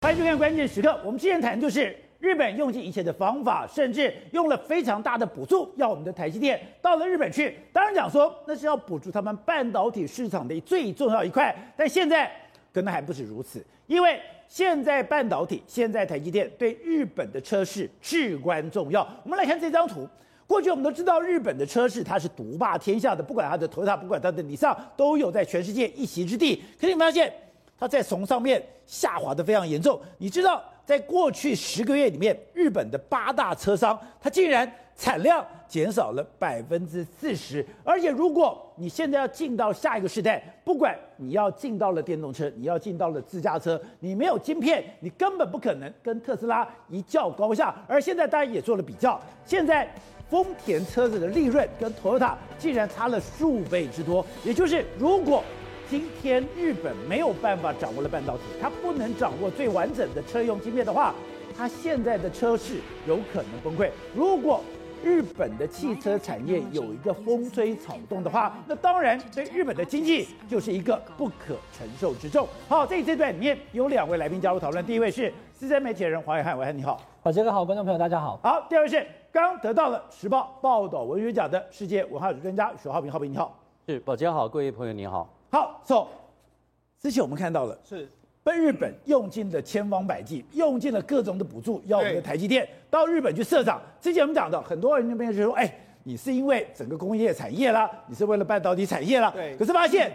欢迎收看关键时刻。我们之前谈就是日本用尽一切的方法，甚至用了非常大的补助，要我们的台积电到了日本去。当然讲说那是要补助他们半导体市场的最重要一块。但现在可能还不止如此，因为现在半导体，现在台积电对日本的车市至关重要。我们来看这张图。过去我们都知道日本的车市它是独霸天下的，不管它的丰田不管它的尼桑，都有在全世界一席之地。可是你发现？它在从上面下滑的非常严重。你知道，在过去十个月里面，日本的八大车商，它竟然产量减少了百分之四十。而且，如果你现在要进到下一个时代，不管你要进到了电动车，你要进到了自驾车，你没有晶片，你根本不可能跟特斯拉一较高下。而现在大家也做了比较，现在丰田车子的利润跟 Toyota 竟然差了数倍之多。也就是，如果今天日本没有办法掌握了半导体，它不能掌握最完整的车用晶片的话，它现在的车市有可能崩溃。如果日本的汽车产业有一个风吹草动的话，那当然对日本的经济就是一个不可承受之重。好，这一阶段里面有两位来宾加入讨论，第一位是资深媒体人黄伟汉，伟汉你好，好，杰哥好，观众朋友大家好。好，第二位是刚得到了时报报道文学奖的世界文化史专家许浩平，浩平你好，是宝杰好，各位朋友你好。好，so, 之前我们看到了，是被日本用尽了千方百计，用尽了各种的补助，要我们的台积电到日本去设厂。之前我们讲到，很多人那边就说，哎，你是因为整个工业产业啦，你是为了半导体产业啦。对。可是发现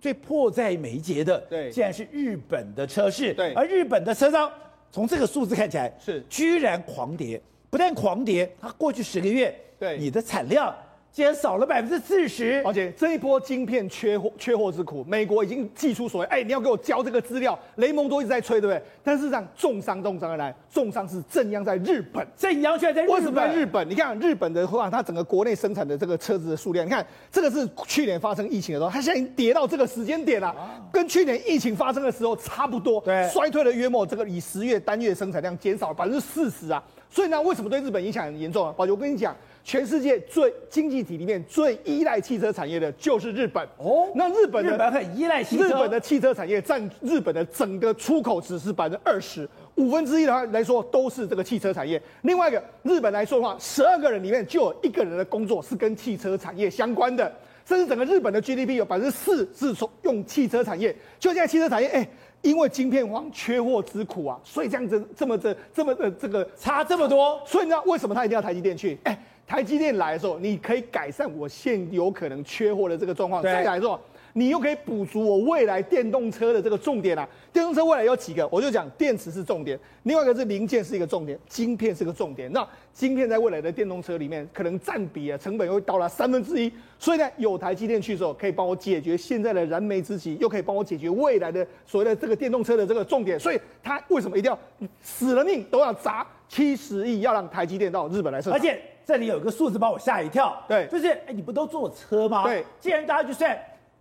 最迫在眉睫的，对，竟然是日本的车市。对。而日本的车商，从这个数字看起来，是居然狂跌，不但狂跌，它过去十个月，对，你的产量。减少了百分之四十，而且这一波晶片缺货缺货之苦，美国已经祭出所谓，哎，你要给我交这个资料，雷蒙多一直在催，对不对？但事实上，重伤重伤而来，重伤是正央在日本，震央却在日本。为什么在日本？你看日本的话，它整个国内生产的这个车子的数量，你看这个是去年发生疫情的时候，它现在已经跌到这个时间点了，跟去年疫情发生的时候差不多，对，衰退了约莫这个以十月单月生产量减少了百分之四十啊。所以呢，为什么对日本影响很严重啊？宝杰，我跟你讲。全世界最经济体里面最依赖汽车产业的就是日本哦。那日本的日本很依赖汽车，日本的汽车产业占日本的整个出口只是百分之二十五分之一的话来说都是这个汽车产业。另外一个日本来说的话，十二个人里面就有一个人的工作是跟汽车产业相关的，甚至整个日本的 GDP 有百分之四是从用汽车产业。就现在汽车产业，哎，因为晶片荒缺货之苦啊，所以这样子这么这这么的这个差这么多。所以你知道为什么他一定要台积电去？哎。台积电来的时候，你可以改善我现有可能缺货的这个状况。再来的时候，你又可以补足我未来电动车的这个重点啊。电动车未来有几个？我就讲电池是重点，另外一个是零件是一个重点，晶片是个重点。那晶片在未来的电动车里面，可能占比啊成本又会到达三分之一。所以呢，有台积电去的时候，可以帮我解决现在的燃眉之急，又可以帮我解决未来的所谓的这个电动车的这个重点。所以他为什么一定要死了命都要砸七十亿，要让台积电到日本来设厂？而且。这里有一个数字把我吓一跳，对，就是哎，你不都坐车吗？对，既然大家就算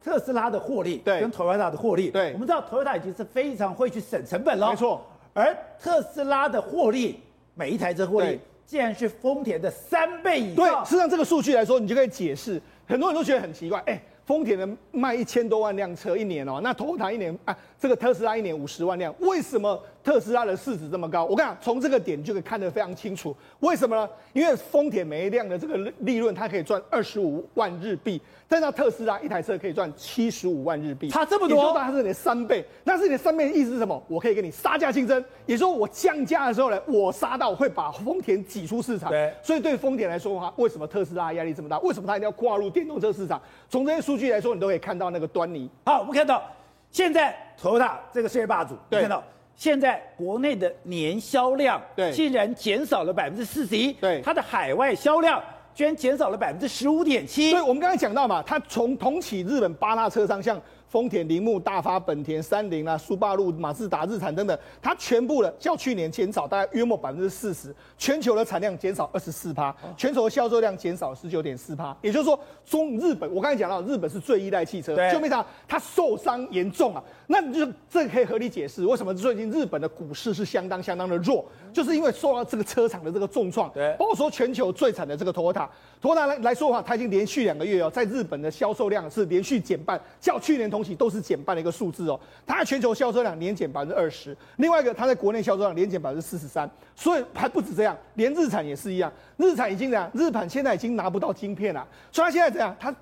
特斯拉的获利，对，跟 Toyota 的获利，对，我们知道 Toyota 已经是非常会去省成本了，没错。而特斯拉的获利，每一台车获利，竟然是丰田的三倍以上。对，实际上这个数据来说，你就可以解释，很多人都觉得很奇怪，哎。丰田的卖一千多万辆车一年哦，那 Toyota 一年啊，这个特斯拉一年五十万辆，为什么特斯拉的市值这么高？我跟你讲，从这个点就可以看得非常清楚。为什么呢？因为丰田每一辆的这个利润，它可以赚二十五万日币，但是特斯拉一台车可以赚七十五万日币，差这么多，它是你的三倍。那是你的三倍的意思是什么？我可以跟你杀价竞争，也就是说我降价的时候呢，我杀到会把丰田挤出市场。对，所以对丰田来说的话，为什么特斯拉压力这么大？为什么它一定要跨入电动车市场？从这些数据来说，你都可以看。到那个端倪。好，我们看到现在 Toyota 这个世界霸主，对，看到现在国内的年销量，对，竟然减少了百分之四十一，对，它的海外销量居然减少了百分之十五点七。所以，我们刚才讲到嘛，它从同起日本八大车商像。丰田、铃木、大发、本田、三菱啊、苏巴路、马自达、日产等等，它全部的较去年减少大概约莫百分之四十，全球的产量减少二十四趴，全球的销售量减少十九点四趴。也就是说，中日本，我刚才讲到，日本是最依赖汽车，就没想它受伤严重啊。那你就这可以合理解释为什么最近日本的股市是相当相当的弱，就是因为受到这个车厂的这个重创。对，包括说全球最惨的这个 Toyota，Toyota 来来说的话，它已经连续两个月哦，在日本的销售量是连续减半，较去年同。东西都是减半的一个数字哦。它全球销售量年减百分之二十，另外一个它在国内销售量年减百分之四十三，所以还不止这样，连日产也是一样，日产已经怎样，日产现在已经拿不到晶片了，所以它现在怎样？它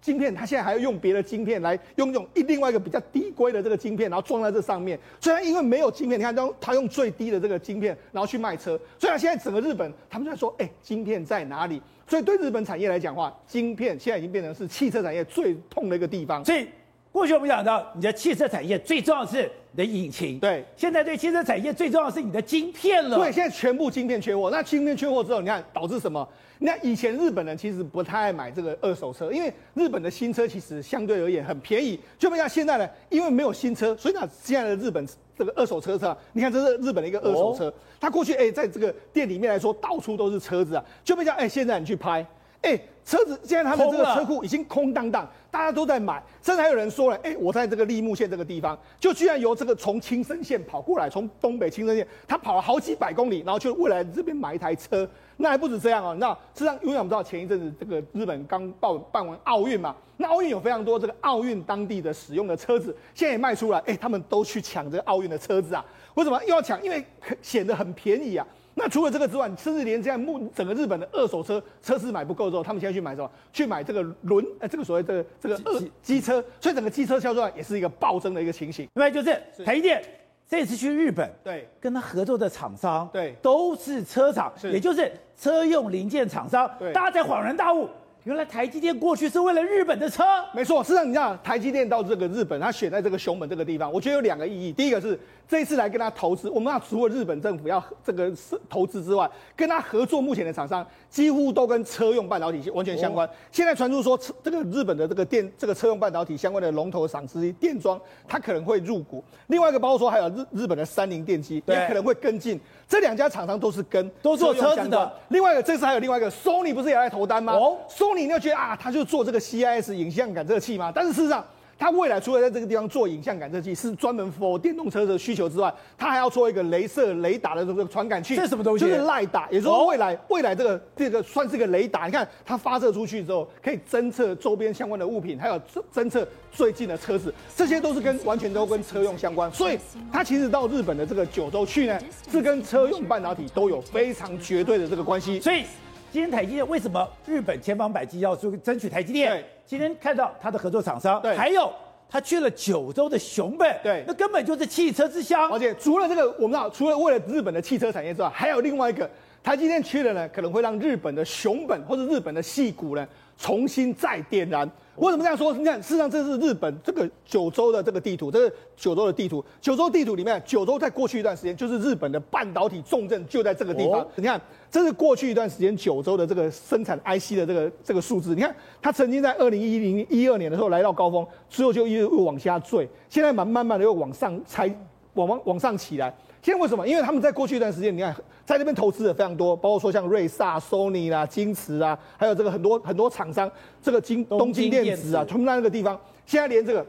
晶片，它现在还要用别的晶片来用用一另外一个比较低规的这个晶片，然后装在这上面。虽然因为没有晶片，你看它它用最低的这个晶片，然后去卖车。虽然现在整个日本他们在说，哎、欸，晶片在哪里？所以对日本产业来讲话，晶片现在已经变成是汽车产业最痛的一个地方。所以过去我们讲到，你的汽车产业最重要的是你的引擎。对，现在对汽车产业最重要的是你的晶片了。对，现在全部晶片缺货。那晶片缺货之后，你看导致什么？那以前日本人其实不太爱买这个二手车，因为日本的新车其实相对而言很便宜。就不像现在呢，因为没有新车，所以呢，现在的日本这个二手车车，你看这是日本的一个二手车，它过去哎，在这个店里面来说，到处都是车子啊，就不像哎，现在你去拍。哎，车子现在他们这个车库已经空荡荡，大家都在买，甚至还有人说了，哎，我在这个立木县这个地方，就居然由这个从青森县跑过来，从东北青森县，他跑了好几百公里，然后去未来这边买一台车，那还不止这样哦，你知道，实际上因为我们知道前一阵子这个日本刚办办完奥运嘛，那奥运有非常多这个奥运当地的使用的车子，现在也卖出来，哎，他们都去抢这个奥运的车子啊，为什么又要抢？因为显得很便宜啊。那除了这个之外，甚至连这样目整个日本的二手车车市买不够之后，他们现在去买什么？去买这个轮，呃，这个所谓的这个二机车，所以整个机车销售量也是一个暴增的一个情形。另外就是台积电这次去日本，对，跟他合作的厂商，对，都是车厂，也就是车用零件厂商，对，大家才恍然大悟。原来台积电过去是为了日本的车，没错。事实上，你知道台积电到这个日本，它选在这个熊本这个地方，我觉得有两个意义。第一个是这一次来跟他投资，我们要除了日本政府要这个投资之外，跟他合作目前的厂商几乎都跟车用半导体完全相关。哦、现在传出说，这个日本的这个电这个车用半导体相关的龙头厂之一电装，它可能会入股。另外一个包括说还有日日本的三菱电机也可能会跟进。这两家厂商都是跟都做车子的。另外一个这次还有另外一个 Sony 不是也来投单吗？哦，Sony 你要觉得啊，他就做这个 CIS 影像感测器吗？但是事实上。它未来除了在这个地方做影像感测器，是专门 for 电动车的需求之外，它还要做一个镭射雷达的这个传感器。这是什么东西？就是赖打，也就是说未来、哦、未来这个这个算是个雷达。你看它发射出去之后，可以侦测周边相关的物品，还有侦测最近的车子，这些都是跟完全都跟车用相关。所以它其实到日本的这个九州去呢，是跟车用半导体都有非常绝对的这个关系。所以。今天台积电为什么日本千方百计要去争取台积电？今天看到他的合作厂商，还有他去了九州的熊本，对，那根本就是汽车之乡。而且除了这个，我们知道，除了为了日本的汽车产业之外，还有另外一个，台积电去了呢，可能会让日本的熊本或者日本的细谷呢重新再点燃。为什么这样说？你看，事实上这是日本这个九州的这个地图，这是九州的地图。九州地图里面，九州在过去一段时间就是日本的半导体重镇，就在这个地方。你看，这是过去一段时间九州的这个生产 IC 的这个这个数字。你看，它曾经在二零一零一二年的时候来到高峰，之后就又又往下坠，现在慢慢慢的又往上才往往往上起来。现在为什么？因为他们在过去一段时间，你看在那边投资的非常多，包括说像瑞萨、Sony 啦、京瓷啊，还有这个很多很多厂商，这个京东京电子啊，他们在那个地方，现在连这个。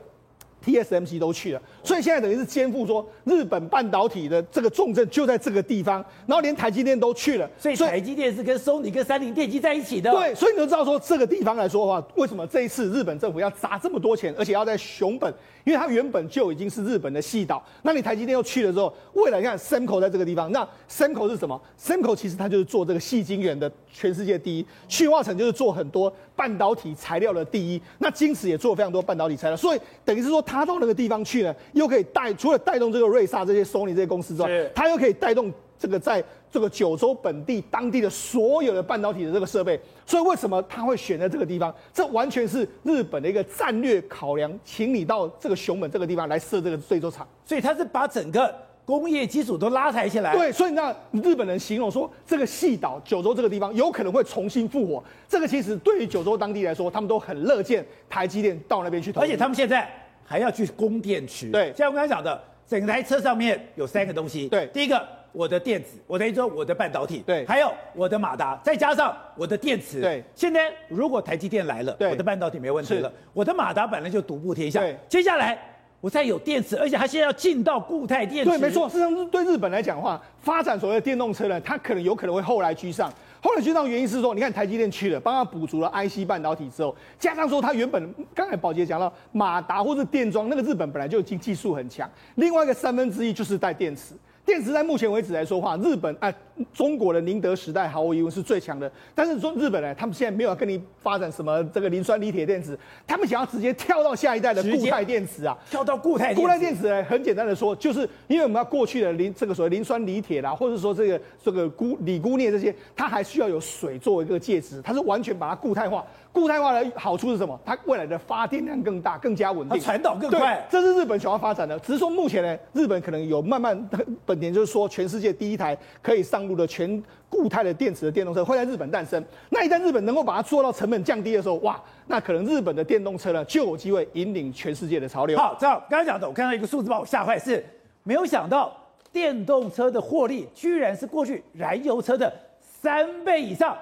TSMC 都去了，所以现在等于是肩负说日本半导体的这个重镇就在这个地方，然后连台积电都去了，所以台积电是跟 Sony 跟三菱电机在一起的。对，所以你就知道说这个地方来说的话，为什么这一次日本政府要砸这么多钱，而且要在熊本，因为它原本就已经是日本的细岛，那你台积电又去了之后，未来你看 Semco 在这个地方，那 Semco 是什么？Semco 其实它就是做这个细晶圆的全世界第一，去化成就是做很多半导体材料的第一，那晶瓷也做了非常多半导体材料，所以等于是说。他到那个地方去呢，又可以带除了带动这个瑞萨这些 Sony 这些公司之外，他又可以带动这个在这个九州本地当地的所有的半导体的这个设备。所以为什么他会选在这个地方？这完全是日本的一个战略考量，请你到这个熊本这个地方来设这个这座厂。所以他是把整个工业基础都拉抬起来。对，所以那日本人形容说，这个细岛九州这个地方有可能会重新复活。这个其实对于九州当地来说，他们都很乐见台积电到那边去投。而且他们现在。还要去供电池，对，像我刚才讲的，整台车上面有三个东西，对，第一个我的电子，我等于说我的半导体，对，还有我的马达，再加上我的电池，对。现在如果台积电来了，对，我的半导体没问题了，我的马达本来就独步天下，对。接下来我再有电池，而且它现在要进到固态电池，对，没错。事实上，对日本来讲的话，发展所谓的电动车呢，它可能有可能会后来居上。后来居上原因是说，你看台积电去了，帮他补足了 IC 半导体之后，加上说他原本刚才宝杰讲到马达或是电装，那个日本本来就已经技术很强，另外一个三分之一就是带电池。电池在目前为止来说话，日本哎，中国的宁德时代毫无疑问是最强的。但是说日本呢，他们现在没有跟你发展什么这个磷酸锂铁电池，他们想要直接跳到下一代的固态电池啊，跳到固态。固态电池呢，很简单的说，就是因为我们要过去的磷这个所谓磷酸锂铁啦，或者说这个这个钴锂钴镍这些，它还需要有水作为一个介质，它是完全把它固态化。固态化的好处是什么？它未来的发电量更大，更加稳定，传导更快。这是日本想要发展的。只是说目前呢，日本可能有慢慢，本田就是说，全世界第一台可以上的全固态的电池的电动车会在日本诞生。那一旦日本能够把它做到成本降低的时候，哇，那可能日本的电动车呢就有机会引领全世界的潮流。好，这样刚才讲的，我看到一个数字把我吓坏，是没有想到电动车的获利居然是过去燃油车的三倍以上。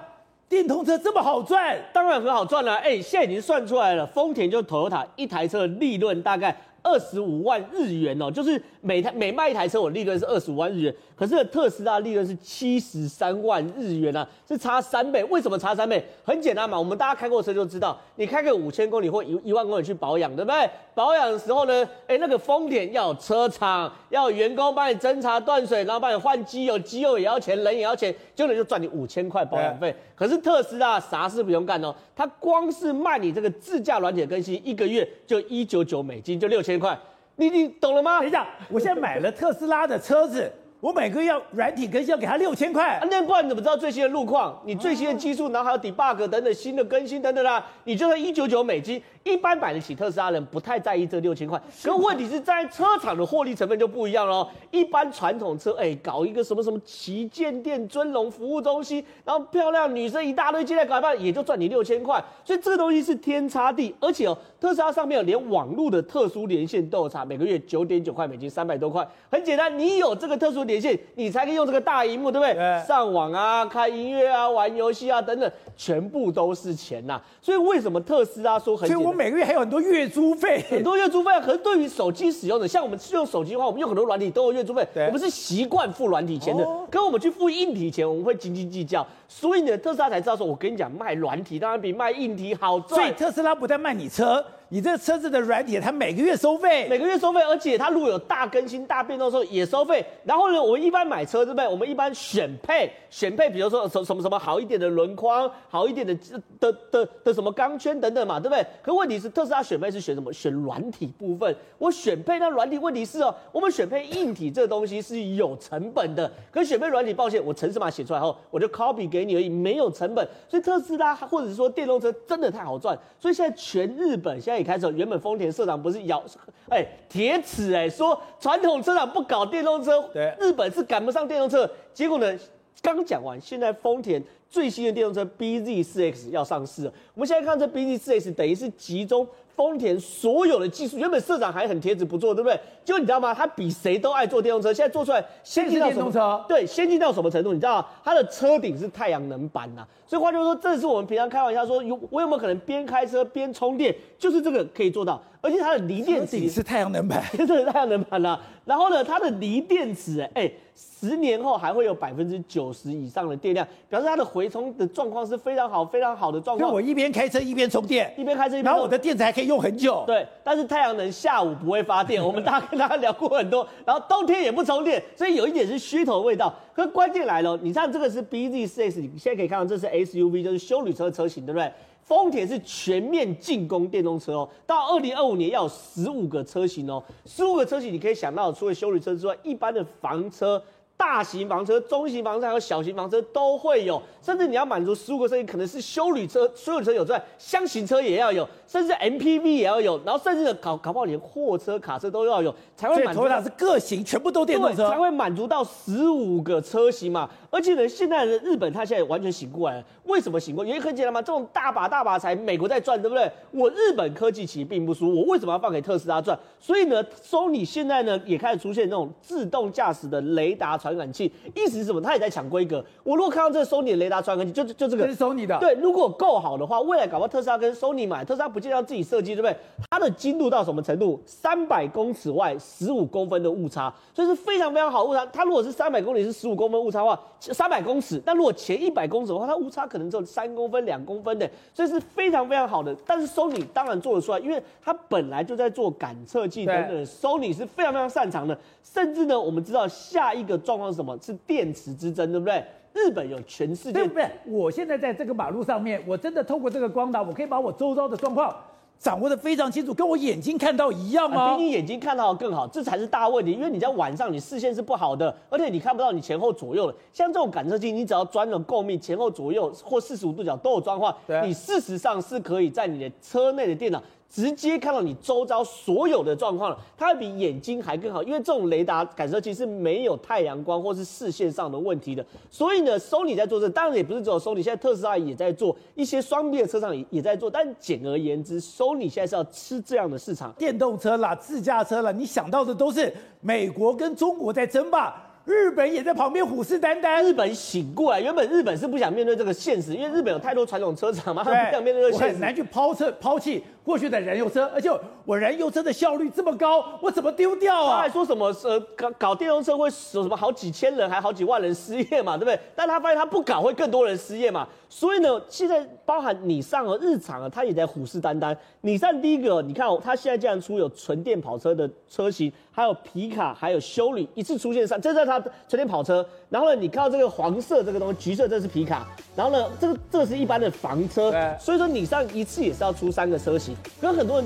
电动车这么好赚，当然很好赚了。哎，现在已经算出来了，丰田就 Toyota 一台车的利润大概二十五万日元哦，就是每台每卖一台车，我利润是二十五万日元。可是特斯拉利润是七十三万日元啊，是差三倍。为什么差三倍？很简单嘛，我们大家开过车就知道，你开个五千公里或一一万公里去保养，对不对？保养的时候呢，哎，那个丰田要有车厂，要有员工帮你侦查断水，然后帮你换机油，机油也要钱，人也要钱，就能就赚你五千块保养费。可是特斯拉啥事不用干哦，它光是卖你这个自驾软体更新，一个月就一九九美金，就六千块。你你懂了吗？等一下，我现在买了特斯拉的车子。我每个月要软体更新，要给他六千块。那不然你怎么知道最新的路况？你最新的技术，然后还有 debug 等等新的更新等等啦，你就算一九九美金，一般买得起特斯拉人不太在意这六千块。可问题是在车厂的获利成分就不一样喽。一般传统车，哎，搞一个什么什么旗舰店、尊龙服务中心，然后漂亮女生一大堆进来搞一半，也就赚你六千块。所以这个东西是天差地。而且哦，特斯拉上面有连网络的特殊连线都有差，每个月九点九块美金，三百多块。很简单，你有这个特殊连线，你才可以用这个大荧幕，对不对？对。上网啊，看音乐啊，玩游戏啊，等等，全部都是钱呐。所以为什么特斯拉说很？所以我每个月还有很多月租费，很多月租费。可是对于手机使用者，像我们是用手机的话，我们用很多软体都有月租费，我们是习惯付软体钱的。跟我们去付硬体钱，我们会斤斤计较。所以呢，特斯拉才知道说，我跟你讲，卖软体当然比卖硬体好赚。所以特斯拉不但卖你车。你这车子的软体，它每个月收费，每个月收费，而且它如果有大更新、大变动的时候也收费。然后呢，我们一般买车对不对？我们一般选配，选配，比如说什什么什么好一点的轮框，好一点的的的的什么钢圈等等嘛，对不对？可问题是特斯拉选配是选什么？选软体部分。我选配那软体，问题是哦，我们选配硬体这个东西是有成本的。可选配软体，抱歉，我程式码写出来后，我就 copy 给你而已，没有成本。所以特斯拉或者是说电动车真的太好赚。所以现在全日本现在。一开始，原本丰田社长不是咬哎铁齿哎，说传统车厂不搞电动车，对，日本是赶不上电动车。结果呢，刚讲完，现在丰田最新的电动车 BZ4X 要上市了。我们现在看这 BZ4X，等于是集中。丰田所有的技术，原本社长还很贴纸不做，对不对？就你知道吗？他比谁都爱做电动车，现在做出来先进到什么？对，先进到什么程度？你知道吗？它的车顶是太阳能板呐、啊，所以换句话说，这是我们平常开玩笑说，有我有没有可能边开车边充电？就是这个可以做到，而且它的锂电池是太阳能板，真的是太阳能板啊。然后呢，它的锂电池，哎、欸，十年后还会有百分之九十以上的电量，表示它的回充的状况是非常好、非常好的状况。所以我一边开车一边充电，一边开车一边，然后我的电池还可以用很久。对，但是太阳能下午不会发电，我们大家跟大家聊过很多。然后冬天也不充电，所以有一点是虚头的味道。可关键来了，你看这个是 BZ 4S 你现在可以看到这是 SUV，就是休旅车车型，对不对？丰田是全面进攻电动车哦，到二零二五年要有十五个车型哦，十五个车型你可以想到，除了休旅车之外，一般的房车。大型房车、中型房车还有小型房车都会有，甚至你要满足十五个车型，可能是修旅车、所有车有之外，厢型车也要有，甚至 MPV 也要有，然后甚至搞搞不好连货车、卡车都要有，才会满足。所以是各型全部都电动车，才会满足到十五个车型嘛。而且呢，现在的日本它现在完全醒过来了，为什么醒过来？原因很简单嘛，这种大把大把财，美国在赚，对不对？我日本科技其实并不输，我为什么要放给特斯拉赚？所以呢，Sony 现在呢也开始出现那种自动驾驶的雷达传。传感器，意思是什么？它也在抢规格。我如果看到这个 Sony 的雷达传感器，就就这个，这是 Sony 的。对，如果够好的话，未来搞不好特斯拉跟 Sony 买，特斯拉不见得要自己设计，对不对？它的精度到什么程度？三百公尺外十五公分的误差，所以是非常非常好误差。它如果是三百公里是十五公分误差的话，三百公尺，但如果前一百公尺的话，它误差可能只有三公分、两公分的，所以是非常非常好的。但是 Sony 当然做得出来，因为它本来就在做感测器等等，Sony 是非常非常擅长的。甚至呢，我们知道下一个状况是什么？是电池之争，对不对？日本有全世界，对不对？我现在在这个马路上面，我真的透过这个光达，我可以把我周遭的状况掌握的非常清楚，跟我眼睛看到一样吗？啊，比你眼睛看到的更好，这才是大问题。因为你在晚上，你视线是不好的，而且你看不到你前后左右的。像这种感测器，你只要装了够密，前后左右或四十五度角都有装的话，对你事实上是可以在你的车内的电脑。直接看到你周遭所有的状况了，它会比眼睛还更好，因为这种雷达感受器是没有太阳光或是视线上的问题的。所以呢，Sony 在做这，当然也不是只有 Sony，现在特斯拉也在做，一些双 B 的车厂也也在做。但简而言之，Sony 现在是要吃这样的市场，电动车啦、自驾车啦，你想到的都是美国跟中国在争霸。日本也在旁边虎视眈眈。日本醒过来，原本日本是不想面对这个现实，因为日本有太多传统车厂嘛，他不想面对这个现实，很难去抛车抛弃过去的燃油车，而且我燃油车的效率这么高，我怎么丢掉啊？他还说什么呃搞搞电动车会有什么好几千人还好几万人失业嘛，对不对？但他发现他不搞会更多人失业嘛，所以呢，现在包含你上和日产啊，他也在虎视眈眈。你上第一个，你看哦他现在竟然出有纯电跑车的车型，还有皮卡，还有修理一次出现上，这是他纯电跑车。然后呢，你看到这个黄色这个东西，橘色这是皮卡，然后呢，这个这个是一般的房车，所以说你上一次也是要出三个车型，跟很多人都。